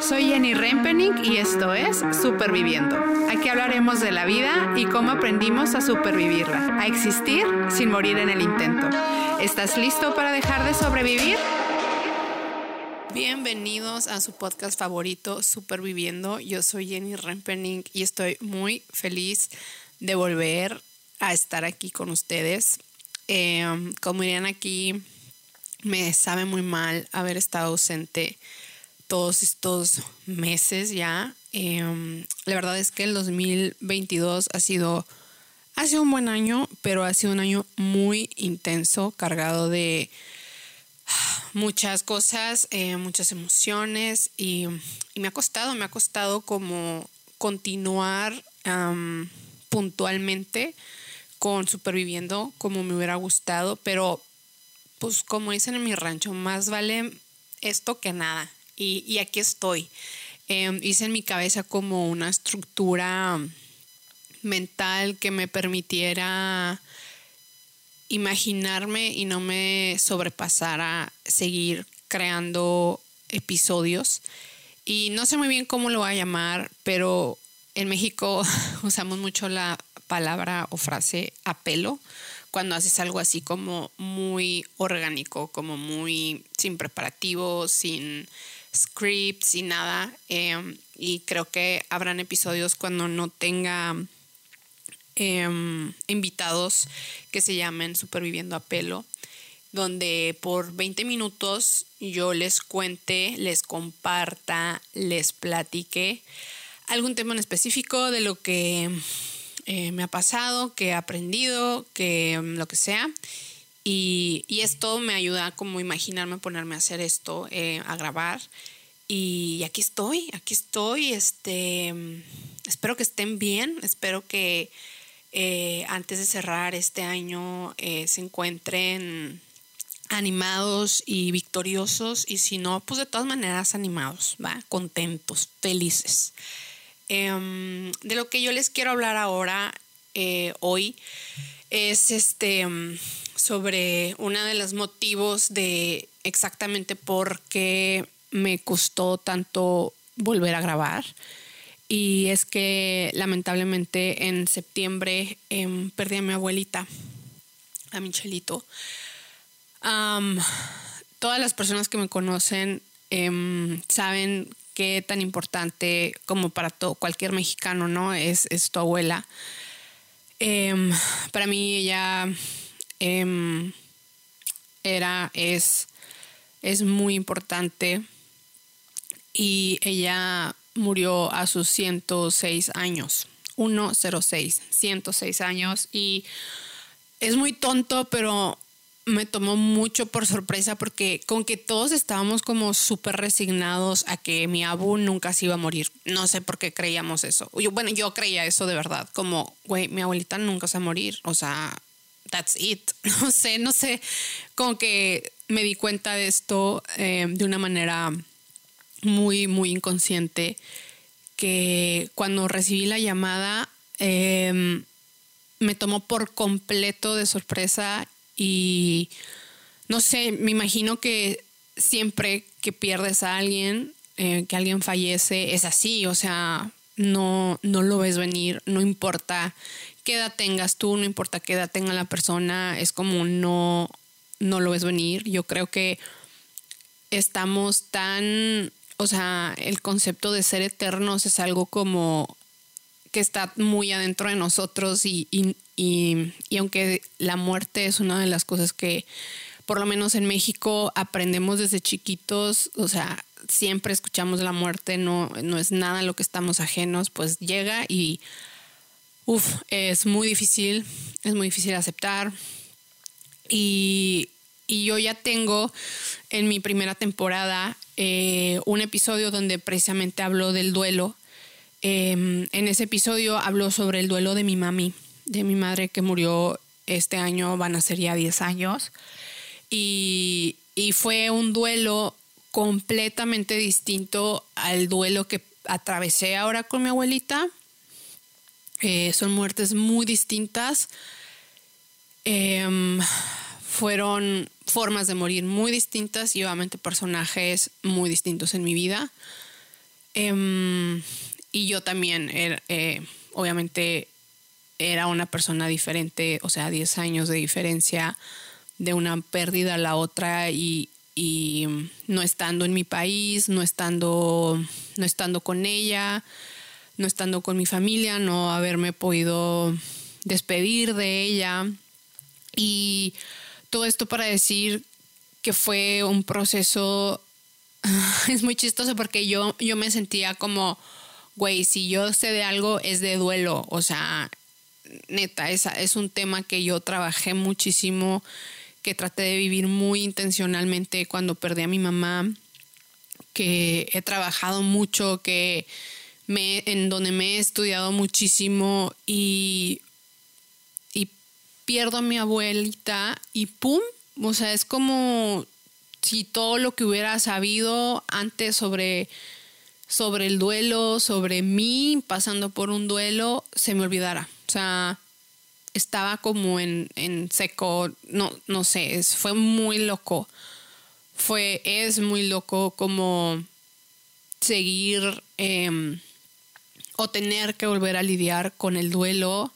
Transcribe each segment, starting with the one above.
Soy Jenny Rempening y esto es Superviviendo. Aquí hablaremos de la vida y cómo aprendimos a supervivirla, a existir sin morir en el intento. ¿Estás listo para dejar de sobrevivir? Bienvenidos a su podcast favorito, Superviviendo. Yo soy Jenny Rempening y estoy muy feliz de volver a estar aquí con ustedes. Eh, como dirían aquí, me sabe muy mal haber estado ausente todos estos meses ya. Em, la verdad es que el 2022 ha sido, ha sido un buen año, pero ha sido un año muy intenso, cargado de muchas cosas, eh, muchas emociones y, me ha costado, me ha costado como continuar puntualmente con superviviendo como me hubiera gustado, pero pues como dicen en mi rancho, más vale esto que nada y, aquí estoy. Em, hice en mi cabeza como una estructura mental que me permitiera imaginarme y no me sobrepasara seguir creando episodios. Y no sé muy bien cómo lo voy a llamar, pero en México usamos mucho la palabra o frase apelo cuando haces algo así como muy orgánico, como muy sin preparativo, sin scripts y nada. Em, y creo que habrán episodios cuando no tenga em, invitados que se llamen Superviviendo a Pelo, donde por 20 minutos yo les cuente, les comparta, les platique algún tema en específico de lo que eh, me ha pasado, que he aprendido, que em, lo que sea. Y, esto me ayuda como imaginarme ponerme a hacer esto, eh, a grabar. Y aquí estoy, aquí estoy. Este, espero que estén bien, espero que eh, antes de cerrar este año eh, se encuentren animados y victoriosos y si no, pues de todas maneras animados, ¿va? contentos, felices. Em, de lo que yo les quiero hablar ahora, hoy, es este sobre uno de los motivos de exactamente por qué me costó tanto volver a grabar. Y es que lamentablemente en septiembre em, perdí a mi abuelita, a Michelito. todas las personas que me conocen em, saben qué tan importante como para todo, cualquier mexicano, ¿no? Es, es tu abuela. Em, para mí ella Em, era, es, es muy importante y ella murió a sus 106 años, 106, 106 años y es muy tonto, pero me tomó mucho por sorpresa porque con que todos estábamos como súper resignados a que mi abu nunca se iba a morir. No sé por qué creíamos eso. Yo, bueno, yo creía eso de verdad, como, güey, mi abuelita nunca se va a morir. O sea, that's it. No sé, no sé, como que me di cuenta de esto eh, de una manera muy, muy inconsciente, que cuando recibí la llamada em, me tomó por completo de sorpresa y no sé, me imagino que siempre que pierdes a alguien, eh, que alguien fallece, es así, o sea, no, no lo ves venir, no importa qué tengas tú, no importa qué edad tenga la persona, es como no, no lo ves venir. Yo creo que estamos tan, o sea, el concepto de ser eternos es algo como que está muy adentro de nosotros y, y, y, aunque la muerte es una de las cosas que por lo menos en México aprendemos desde chiquitos, o sea, siempre escuchamos la muerte, no, no es nada lo que estamos ajenos, pues llega y Es muy difícil, es muy difícil aceptar. Y, yo ya tengo en mi primera temporada eh, un episodio donde precisamente hablo del duelo. Em, en ese episodio hablo sobre el duelo de mi mami, de mi madre que murió este año, van a ser ya 10 años. Y fue un duelo completamente distinto al duelo que atravesé ahora con mi abuelita eh, son muertes muy distintas. Em, fueron formas de morir muy distintas y obviamente personajes muy distintos en mi vida. Em, y yo también, er, eh, obviamente, era una persona diferente, o sea, 10 años de diferencia de una pérdida a la otra y, y no estando en mi país, no estando, no estando con ella, no estando con mi familia, no haberme podido despedir de ella. Y todo esto para decir que fue un proceso, es muy chistoso porque yo, yo me sentía como, güey, si yo sé de algo es de duelo, o sea, neta, es, es un tema que yo trabajé muchísimo, que traté de vivir muy intencionalmente cuando perdí a mi mamá, que he trabajado mucho, que me, en donde me he estudiado muchísimo y, y pierdo a mi abuelita y ¡pum! O sea, es como si todo lo que hubiera sabido antes sobre, sobre el duelo, sobre mí pasando por un duelo, se me olvidara. O sea, estaba como en, seco, no, no sé, fue muy loco. Fue, es muy loco como seguir em, o tener que volver a lidiar con el duelo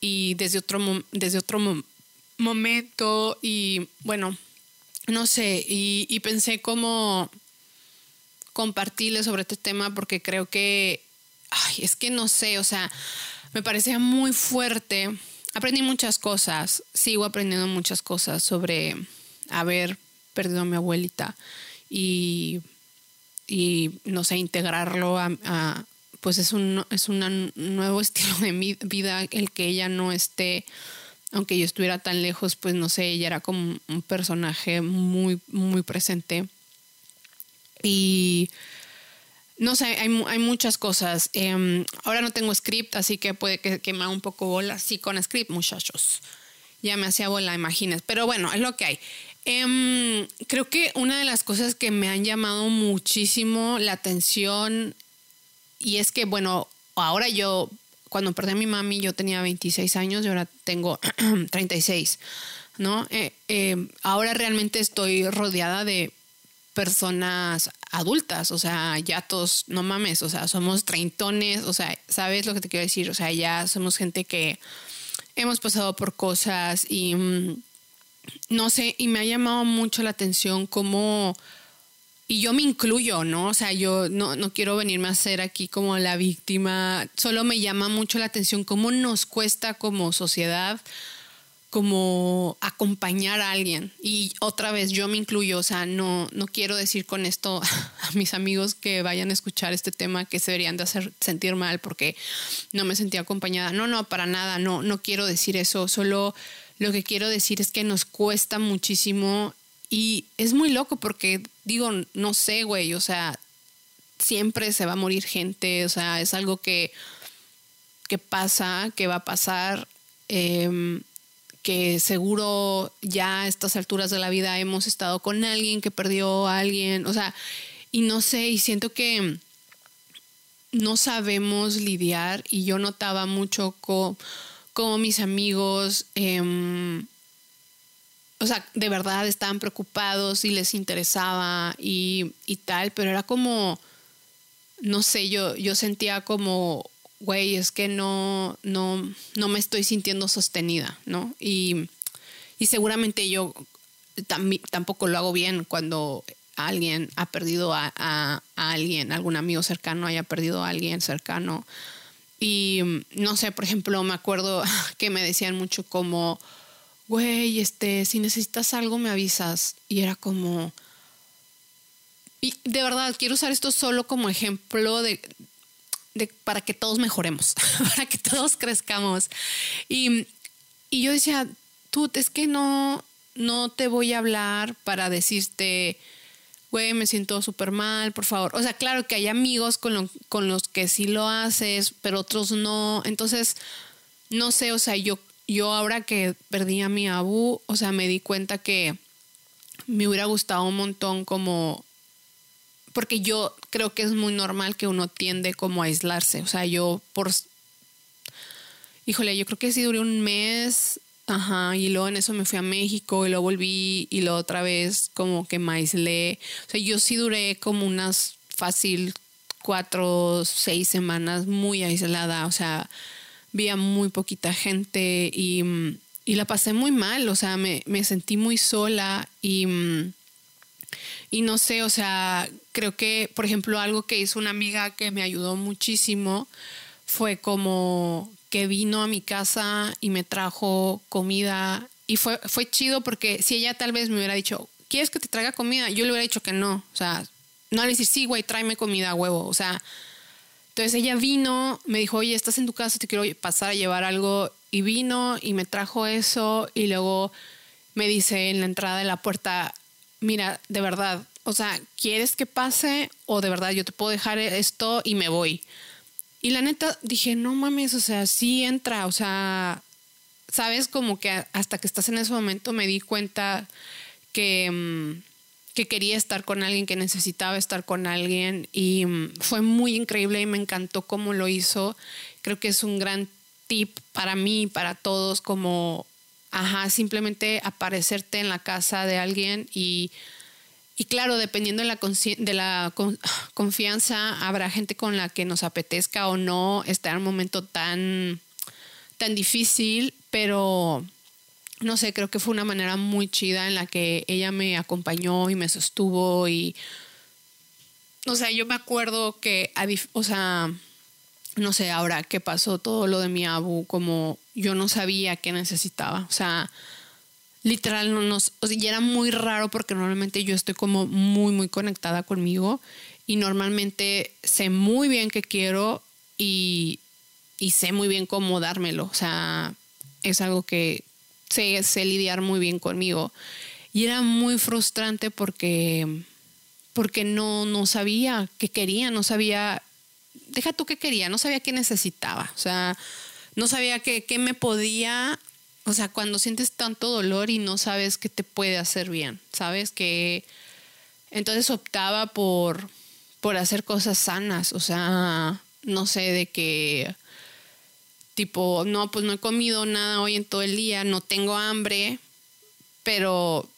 y desde otro, desde otro momento y bueno, no sé, y, pensé como compartirle sobre este tema porque creo que, ay, es que no sé, o sea, me parecía muy fuerte. Aprendí muchas cosas, sigo aprendiendo muchas cosas sobre haber perdido a mi abuelita y, y no sé, integrarlo a, pues es un, es un nuevo estilo de vida el que ella no esté, aunque yo estuviera tan lejos, pues no sé, ella era como un personaje muy, muy presente. Y no sé, hay, muchas cosas. Em, ahora no tengo script, así que puede que, que, me haga un poco bola. Sí, con script, muchachos. Ya me hacía bola, imagines. Pero bueno, es lo que hay. Em, creo que una de las cosas que me han llamado muchísimo la atención y es que, bueno, ahora yo, cuando perdí a mi mami, yo tenía 26 años y ahora tengo 36, ¿no? Eh, em, ahora realmente estoy rodeada de personas adultas, o sea, ya todos, no mames, o sea, somos treintones, o sea, ¿sabes lo que te quiero decir? O sea, ya somos gente que hemos pasado por cosas y mm, no sé, y me ha llamado mucho la atención cómo, y yo me incluyo, ¿no? O sea, yo no, no quiero venirme a ser aquí como la víctima, solo me llama mucho la atención cómo nos cuesta como sociedad como acompañar a alguien. Y otra vez, yo me incluyo, o sea, no, no quiero decir con esto a mis amigos que vayan a escuchar este tema que se deberían de hacer sentir mal porque no me sentía acompañada. No, no, para nada, no, no quiero decir eso. Solo lo que quiero decir es que nos cuesta muchísimo y es muy loco porque digo, no sé, güey, o sea, siempre se va a morir gente, o sea, es algo que, que pasa, que va a pasar. Eh, que seguro ya a estas alturas de la vida hemos estado con alguien que perdió a alguien, o sea, y no sé, y siento que no sabemos lidiar y yo notaba mucho como, mis amigos, em, o sea, de verdad estaban preocupados y les interesaba y, y tal, pero era como, no sé, yo, yo sentía como güey, es que no, no, no me estoy sintiendo sostenida, ¿no? Y, seguramente yo tampoco lo hago bien cuando alguien ha perdido a, a, alguien, algún amigo cercano haya perdido a alguien cercano. Y no sé, por ejemplo, me acuerdo que me decían mucho como, güey, este, si necesitas algo me avisas. Y era como... Y de verdad, quiero usar esto solo como ejemplo de, para que todos mejoremos, para que todos crezcamos. Y, y yo decía, tú, es que no, no te voy a hablar para decirte, güey, me siento súper mal, por favor. O sea, claro que hay amigos con, con los que sí lo haces, pero otros no. Entonces, no sé, o sea, yo, yo ahora que perdí a mi abu, o sea, me di cuenta que me hubiera gustado un montón como porque yo creo que es muy normal que uno tiende como a aislarse. O sea, yo por... Híjole, yo creo que sí duré un mes, ajá, y luego en eso me fui a México y luego volví y luego otra vez como que me aislé. O sea, yo sí duré como unas fácil cuatro, seis semanas muy aislada, o sea, vi a muy poquita gente y, y la pasé muy mal, o sea, me, me sentí muy sola y, y no sé, o sea, creo que, por ejemplo, algo que hizo una amiga que me ayudó muchísimo fue como que vino a mi casa y me trajo comida y fue, fue chido porque si ella tal vez me hubiera dicho, ¿quieres que te traiga comida? Yo le hubiera dicho que no, o sea, no le decir, sí, güey, tráeme comida huevo, o sea, entonces ella vino, me dijo, oye, estás en tu casa, te quiero pasar a llevar algo. Y vino y me trajo eso y luego me dice en la entrada de la puerta, mira, de verdad, o sea, ¿quieres que pase o de verdad yo te puedo dejar esto y me voy? Y la neta dije, no mames, o sea, sí entra, o sea, sabes como que hasta que estás en ese momento me di cuenta que... Mm, que quería estar con alguien, que necesitaba estar con alguien y mm, fue muy increíble y me encantó cómo lo hizo. Creo que es un gran tip para mí, para todos, como, ajá, simplemente aparecerte en la casa de alguien y, y claro, dependiendo de la, de la confianza, habrá gente con la que nos apetezca o no estar en un momento tan, tan difícil, pero no sé, creo que fue una manera muy chida en la que ella me acompañó y me sostuvo y, o sea, yo me acuerdo que, o sea, no sé, ahora qué pasó todo lo de mi abu, como yo no sabía qué necesitaba, o sea, literal no nos, y era muy raro porque normalmente yo estoy como muy, muy conectada conmigo y normalmente sé muy bien qué quiero y, y sé muy bien cómo dármelo, o sea, es algo que sé, lidiar muy bien conmigo. Y era muy frustrante porque, porque no, no sabía qué quería, no sabía, deja tú qué quería, no sabía qué necesitaba. O sea, no sabía qué, qué me podía, o sea, cuando sientes tanto dolor y no sabes qué te puede hacer bien, ¿sabes? Que entonces optaba por, por hacer cosas sanas, o sea, no sé, de que tipo, no, pues no he comido nada hoy en todo el día, no tengo hambre, pero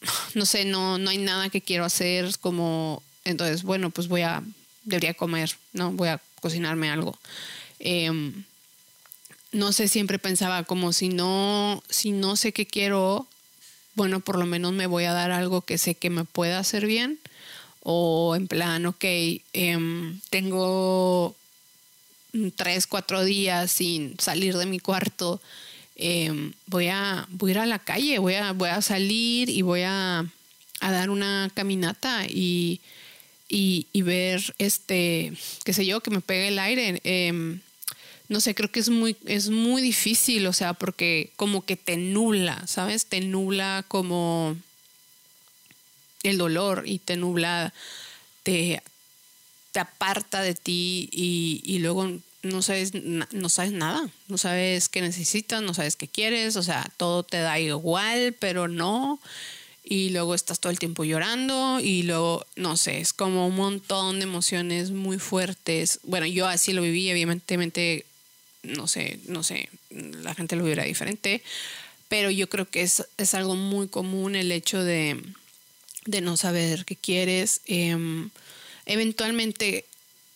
no sé, no, no hay nada que quiero hacer, como, entonces, bueno, pues voy a, debería comer, ¿no? Voy a cocinarme algo. Em, no sé, siempre pensaba como si no, si no sé qué quiero, bueno, por lo menos me voy a dar algo que sé que me pueda hacer bien. O en plan, ok, em, tengo tres, cuatro días sin salir de mi cuarto, em, voy, a, voy a ir a la calle, voy a, voy a salir y voy a, a dar una caminata y, y, ver, este, qué sé yo, que me pegue el aire. Em, no sé, creo que es muy, es muy difícil, o sea, porque como que te nubla, ¿sabes? Te nubla como el dolor y te nubla, te, te aparta de ti y, luego no sabes, no sabes nada, no sabes qué necesitas, no sabes qué quieres, o sea, todo te da igual, pero no. Y luego estás todo el tiempo llorando y luego, no sé, es como un montón de emociones muy fuertes. Bueno, yo así lo viví, evidentemente, no sé, no sé, la gente lo vivirá diferente, pero yo creo que es, es algo muy común el hecho de, de no saber qué quieres. Em, eventualmente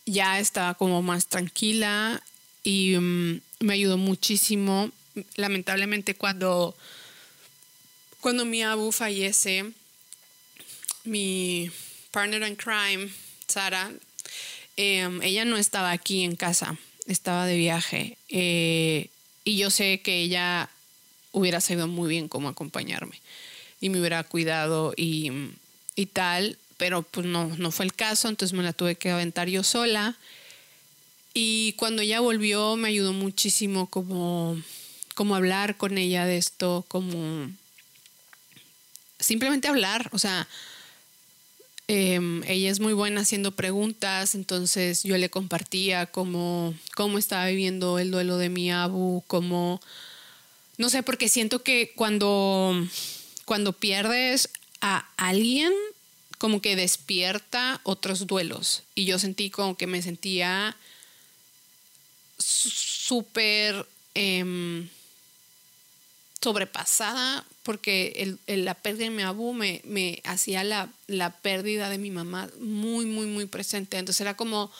ya estaba como más tranquila y mm, me ayudó muchísimo. Lamentablemente cuando, cuando mi abu fallece, mi partner in crime, Sara, em, ella no estaba aquí en casa, estaba de viaje. Eh, y yo sé que ella hubiera sabido muy bien cómo acompañarme y me hubiera cuidado y, y tal pero pues no, no fue el caso, entonces me la tuve que aventar yo sola. Y cuando ella volvió me ayudó muchísimo como, como hablar con ella de esto, como simplemente hablar, o sea, em, ella es muy buena haciendo preguntas, entonces yo le compartía cómo, cómo estaba viviendo el duelo de mi abu, cómo, no sé, porque siento que cuando, cuando pierdes a alguien, como que despierta otros duelos. Y yo sentí como que me sentía súper em, sobrepasada porque el, la pérdida de mi abu me, hacía la, la pérdida de mi mamá muy, muy, muy presente. Entonces era como,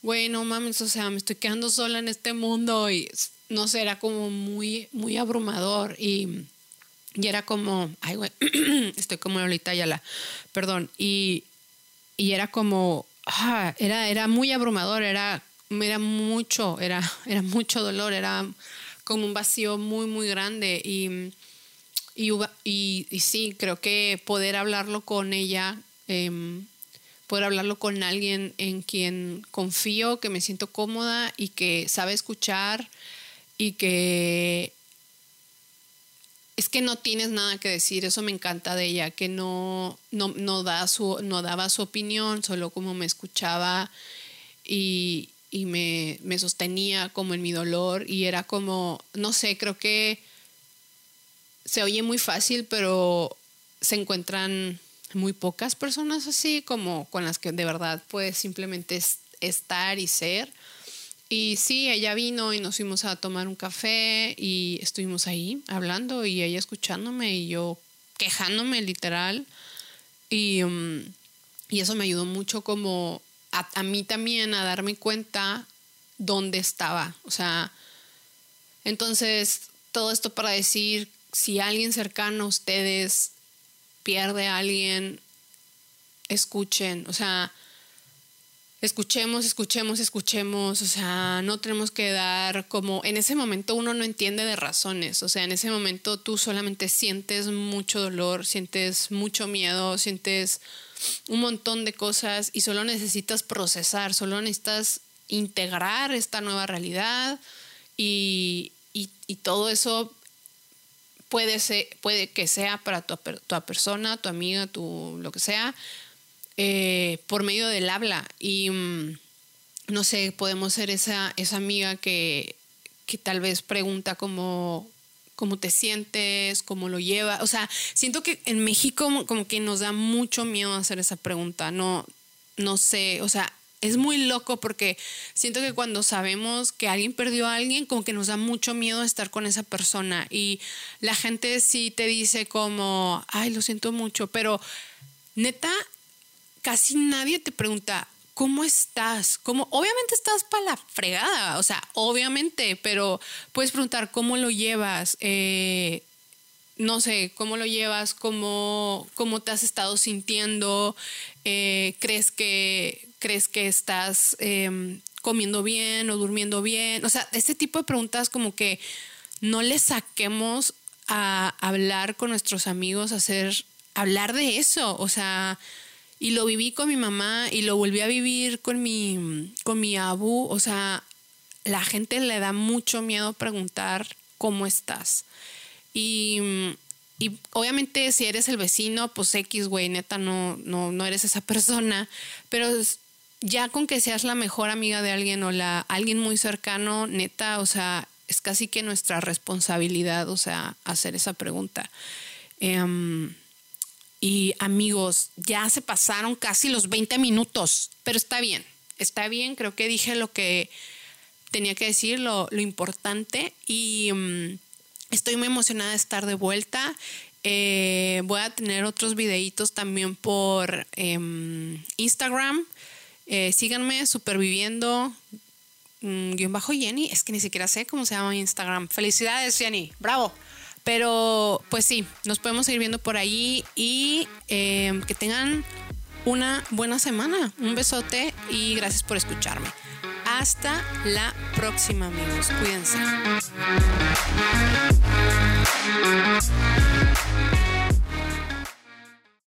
güey, no mames, o sea, me estoy quedando sola en este mundo y no sé, era como muy, muy abrumador y, y era como, ay, güey, estoy como Lolita la perdón, y, y era como, ah, era, era muy abrumador, era, era mucho, era, era mucho dolor, era como un vacío muy, muy grande. Y, y, sí, creo que poder hablarlo con ella, em, poder hablarlo con alguien en quien confío, que me siento cómoda y que sabe escuchar y que que no tienes nada que decir, eso me encanta de ella, que no, no, da su, no daba su opinión, solo como me escuchaba y, y me, me, sostenía como en mi dolor y era como, no sé, creo que se oye muy fácil, pero se encuentran muy pocas personas así, como con las que de verdad puedes simplemente estar y ser. Y sí, ella vino y nos fuimos a tomar un café y estuvimos ahí hablando y ella escuchándome y yo quejándome literal. Y, um, y eso me ayudó mucho como a, mí también a darme cuenta dónde estaba. O sea, entonces todo esto para decir, si alguien cercano a ustedes pierde a alguien, escuchen, o sea, escuchemos, escuchemos, escuchemos, o sea, no tenemos que dar como, en ese momento uno no entiende de razones, o sea, en ese momento tú solamente sientes mucho dolor, sientes mucho miedo, sientes un montón de cosas y solo necesitas procesar, solo necesitas integrar esta nueva realidad y, todo eso puede, ser, puede que sea para tu, tu persona, tu amiga, tu lo que sea, eh, por medio del habla. Y mm, no sé, podemos ser esa, esa amiga que, que tal vez pregunta cómo te sientes, cómo lo lleva. O sea, siento que en México como que nos da mucho miedo hacer esa pregunta. No, no sé, o sea, es muy loco porque siento que cuando sabemos que alguien perdió a alguien, como que nos da mucho miedo estar con esa persona. Y la gente sí te dice como, ay, lo siento mucho, pero neta, casi nadie te pregunta, ¿cómo estás? ¿Cómo? Obviamente estás para la fregada, o sea, obviamente, pero puedes preguntar cómo lo llevas, eh, no sé, cómo lo llevas, cómo, cómo te has estado sintiendo, eh, crees que crees que estás em, comiendo bien o durmiendo bien, o sea, este tipo de preguntas como que no le saquemos a hablar con nuestros amigos, hacer hablar de eso, o sea, y lo viví con mi mamá y lo volví a vivir con mi, con mi abu. O sea, la gente le da mucho miedo preguntar cómo estás. Y, y obviamente si eres el vecino, pues X, güey, neta, no, no, no eres esa persona. Pero ya con que seas la mejor amiga de alguien o la, alguien muy cercano, neta, o sea, es casi que nuestra responsabilidad, o sea, hacer esa pregunta. Em, y amigos, ya se pasaron casi los 20 minutos, pero está bien, está bien, creo que dije lo que tenía que decir, lo, importante y mm, estoy muy emocionada de estar de vuelta. Eh, voy a tener otros videitos también por em, Instagram. Eh, síganme, superviviendo. Mm, guion bajo Jenny, es que ni siquiera sé cómo se llama Instagram. Felicidades, Jenny, bravo. Pero pues sí, nos podemos seguir viendo por ahí y em, que tengan una buena semana. Un besote y gracias por escucharme. Hasta la próxima amigos. Cuídense.